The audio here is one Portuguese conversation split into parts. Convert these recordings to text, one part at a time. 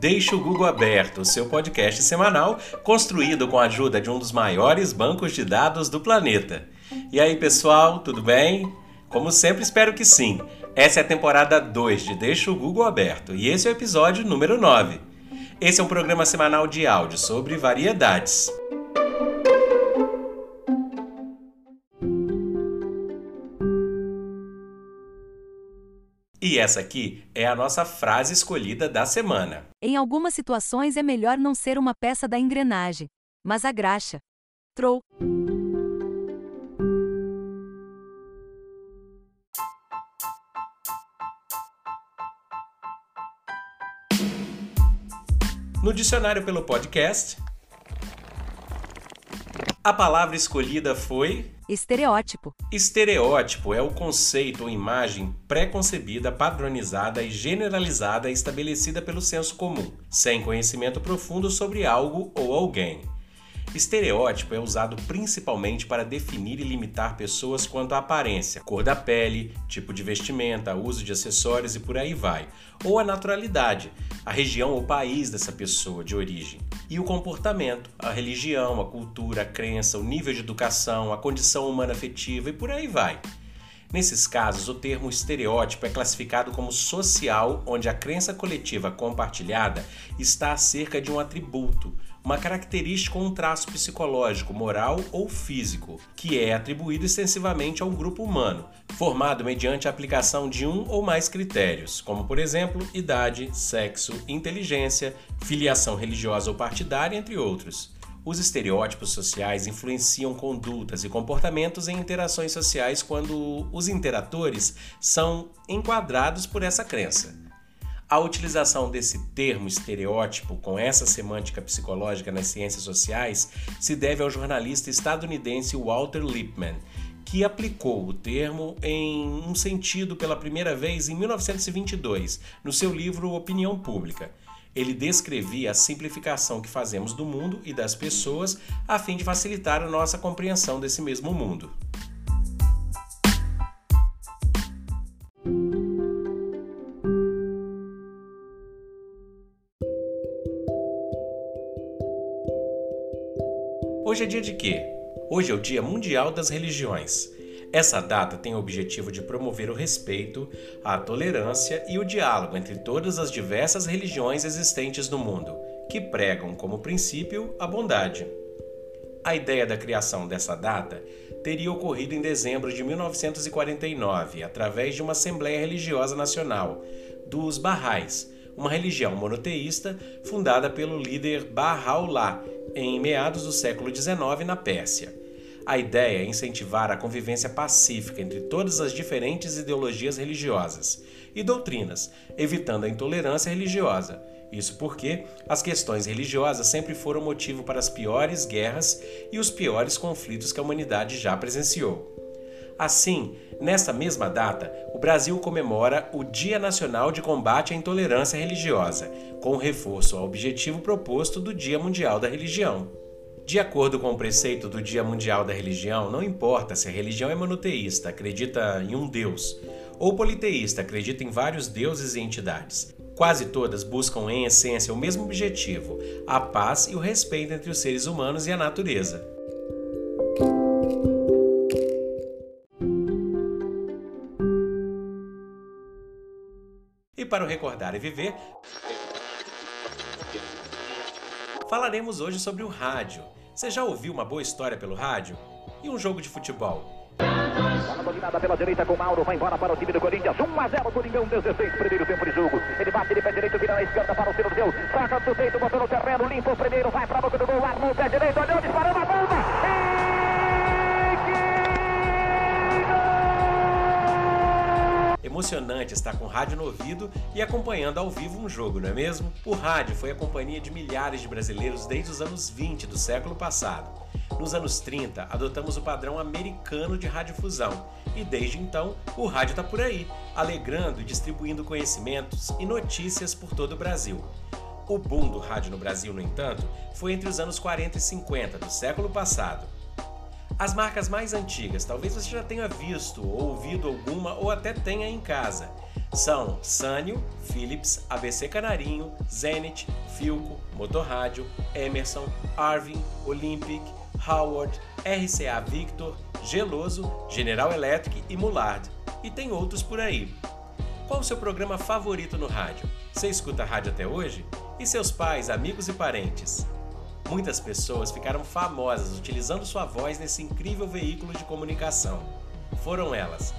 Deixe o Google Aberto, seu podcast semanal construído com a ajuda de um dos maiores bancos de dados do planeta. E aí, pessoal, tudo bem? Como sempre, espero que sim. Essa é a temporada 2 de Deixa o Google Aberto e esse é o episódio número 9. Esse é um programa semanal de áudio sobre variedades. E essa aqui é a nossa frase escolhida da semana. Em algumas situações é melhor não ser uma peça da engrenagem, mas a graxa. Trou. No dicionário pelo podcast, a palavra escolhida foi Estereótipo. Estereótipo é o conceito ou imagem pré-concebida, padronizada e generalizada estabelecida pelo senso comum, sem conhecimento profundo sobre algo ou alguém. Estereótipo é usado principalmente para definir e limitar pessoas quanto à aparência, cor da pele, tipo de vestimenta, uso de acessórios e por aí vai, ou a naturalidade, a região ou país dessa pessoa de origem, e o comportamento, a religião, a cultura, a crença, o nível de educação, a condição humana afetiva e por aí vai. Nesses casos, o termo estereótipo é classificado como social, onde a crença coletiva compartilhada está acerca de um atributo, uma característica ou um traço psicológico, moral ou físico, que é atribuído extensivamente a um grupo humano, formado mediante a aplicação de um ou mais critérios, como por exemplo, idade, sexo, inteligência, filiação religiosa ou partidária, entre outros. Os estereótipos sociais influenciam condutas e comportamentos em interações sociais quando os interatores são enquadrados por essa crença. A utilização desse termo estereótipo com essa semântica psicológica nas ciências sociais se deve ao jornalista estadunidense Walter Lippmann, que aplicou o termo em um sentido pela primeira vez em 1922, no seu livro Opinião Pública. Ele descrevia a simplificação que fazemos do mundo e das pessoas a fim de facilitar a nossa compreensão desse mesmo mundo. Hoje é dia de quê? Hoje é o Dia Mundial das Religiões. Essa data tem o objetivo de promover o respeito, a tolerância e o diálogo entre todas as diversas religiões existentes no mundo, que pregam como princípio a bondade. A ideia da criação dessa data teria ocorrido em dezembro de 1949, através de uma Assembleia Religiosa Nacional, dos Bahá'ís, uma religião monoteísta fundada pelo líder Bahá'u'lláh em meados do século XIX na Pérsia. A ideia é incentivar a convivência pacífica entre todas as diferentes ideologias religiosas e doutrinas, evitando a intolerância religiosa. Isso porque as questões religiosas sempre foram motivo para as piores guerras e os piores conflitos que a humanidade já presenciou. Assim, nesta mesma data, o Brasil comemora o Dia Nacional de Combate à Intolerância Religiosa, com reforço ao objetivo proposto do Dia Mundial da Religião. De acordo com o preceito do Dia Mundial da Religião, não importa se a religião é monoteísta, acredita em um Deus, ou politeísta, acredita em vários deuses e entidades. Quase todas buscam em essência o mesmo objetivo: a paz e o respeito entre os seres humanos e a natureza. Para o Recordar e Viver, falaremos hoje sobre o rádio. Você já ouviu uma boa história pelo rádio? E um jogo de futebol? Bola dominada pela direita com Mauro, vai embora para o time do Corinthians. 1 a 0 Coringão, 16, primeiro tempo de jogo. Ele bate de pé direito, vira na esquerda para o Ciro Deu. Saca do peito, botou no terreno, limpa o primeiro, vai para a boca do gol, armou o pé direito, olhou, disparou a Emocionante estar com rádio no ouvido e acompanhando ao vivo um jogo, não é mesmo? O rádio foi a companhia de milhares de brasileiros desde os anos 20 do século passado. Nos anos 30, adotamos o padrão americano de radiodifusão e desde então o rádio está por aí, alegrando e distribuindo conhecimentos e notícias por todo o Brasil. O boom do rádio no Brasil, no entanto, foi entre os anos 40 e 50 do século passado. As marcas mais antigas, talvez você já tenha visto ou ouvido alguma ou até tenha em casa. são Sânio, Philips, ABC Canarinho, Zenit, Filco, Motorrádio, Emerson, Arvin, Olympic, Howard, RCA Victor, Geloso, General Electric e Mulard. E tem outros por aí. Qual o seu programa favorito no rádio? Você escuta rádio até hoje? E seus pais, amigos e parentes? Muitas pessoas ficaram famosas utilizando sua voz nesse incrível veículo de comunicação. Foram elas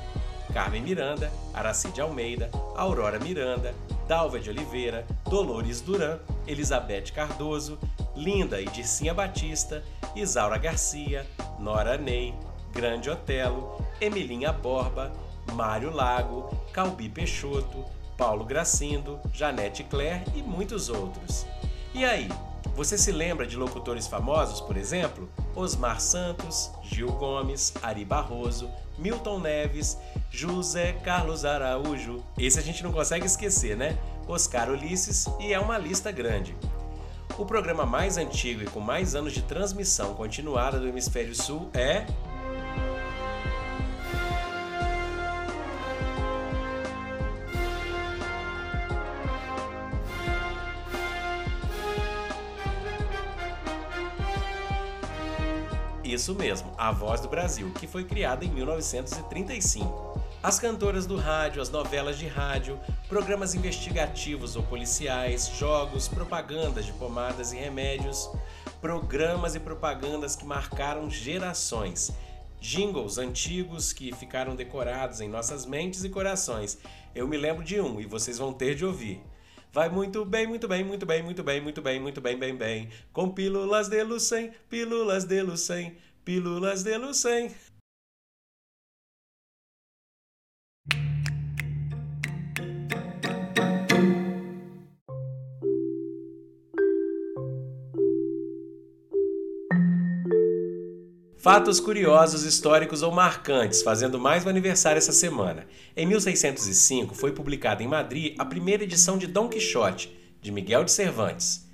Carmen Miranda, Aracide Almeida, Aurora Miranda, Dalva de Oliveira, Dolores Duran, Elizabeth Cardoso, Linda e Dircinha Batista, Isaura Garcia, Nora Ney, Grande Otelo, Emilinha Borba, Mário Lago, Calbi Peixoto, Paulo Gracindo, Janete Claire e muitos outros. E aí, você se lembra de locutores famosos, por exemplo? Osmar Santos, Gil Gomes, Ari Barroso, Milton Neves, José Carlos Araújo. Esse a gente não consegue esquecer, né? Oscar Ulisses e é uma lista grande. O programa mais antigo e com mais anos de transmissão continuada do Hemisfério Sul é Isso mesmo, A Voz do Brasil, que foi criada em 1935. As cantoras do rádio, as novelas de rádio, programas investigativos ou policiais, jogos, propagandas de pomadas e remédios, programas e propagandas que marcaram gerações, jingles antigos que ficaram decorados em nossas mentes e corações. Eu me lembro de um e vocês vão ter de ouvir. Vai muito bem, muito bem, muito bem, muito bem, muito bem, muito bem, bem, bem. Com pílulas de Lucem, pílulas de Lucem. Pílulas de Lucem. Fatos curiosos, históricos ou marcantes, fazendo mais um aniversário essa semana. Em 1605 foi publicada em Madrid a primeira edição de Dom Quixote, de Miguel de Cervantes.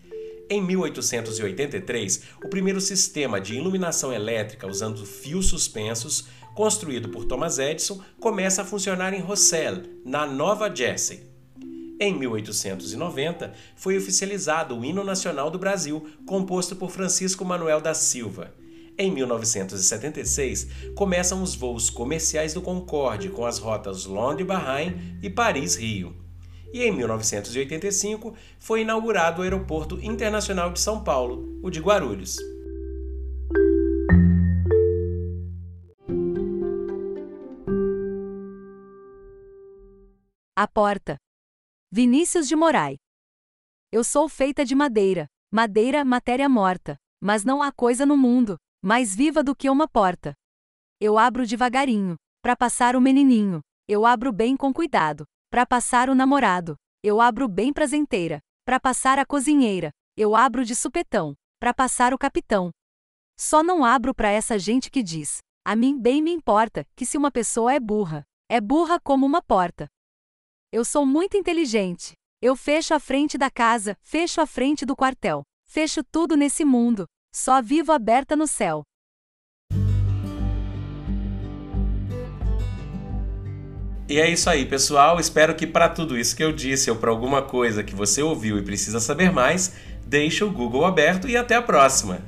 Em 1883, o primeiro sistema de iluminação elétrica usando fios suspensos, construído por Thomas Edison, começa a funcionar em Rossell, na Nova Jersey. Em 1890, foi oficializado o Hino Nacional do Brasil, composto por Francisco Manuel da Silva. Em 1976, começam os voos comerciais do Concorde com as rotas Londres-Bahrein e Paris-Rio e em 1985 foi inaugurado o Aeroporto Internacional de São Paulo, o de Guarulhos. A porta. Vinícius de Moraes. Eu sou feita de madeira, madeira, matéria morta, mas não há coisa no mundo mais viva do que uma porta. Eu abro devagarinho, para passar o menininho. Eu abro bem com cuidado, para passar o namorado, eu abro bem prazenteira. Para passar a cozinheira, eu abro de supetão. Para passar o capitão. Só não abro para essa gente que diz: a mim bem me importa que se uma pessoa é burra, é burra como uma porta. Eu sou muito inteligente. Eu fecho a frente da casa, fecho a frente do quartel, fecho tudo nesse mundo. Só vivo aberta no céu. E é isso aí, pessoal. Espero que para tudo isso que eu disse ou para alguma coisa que você ouviu e precisa saber mais, deixe o Google aberto e até a próxima.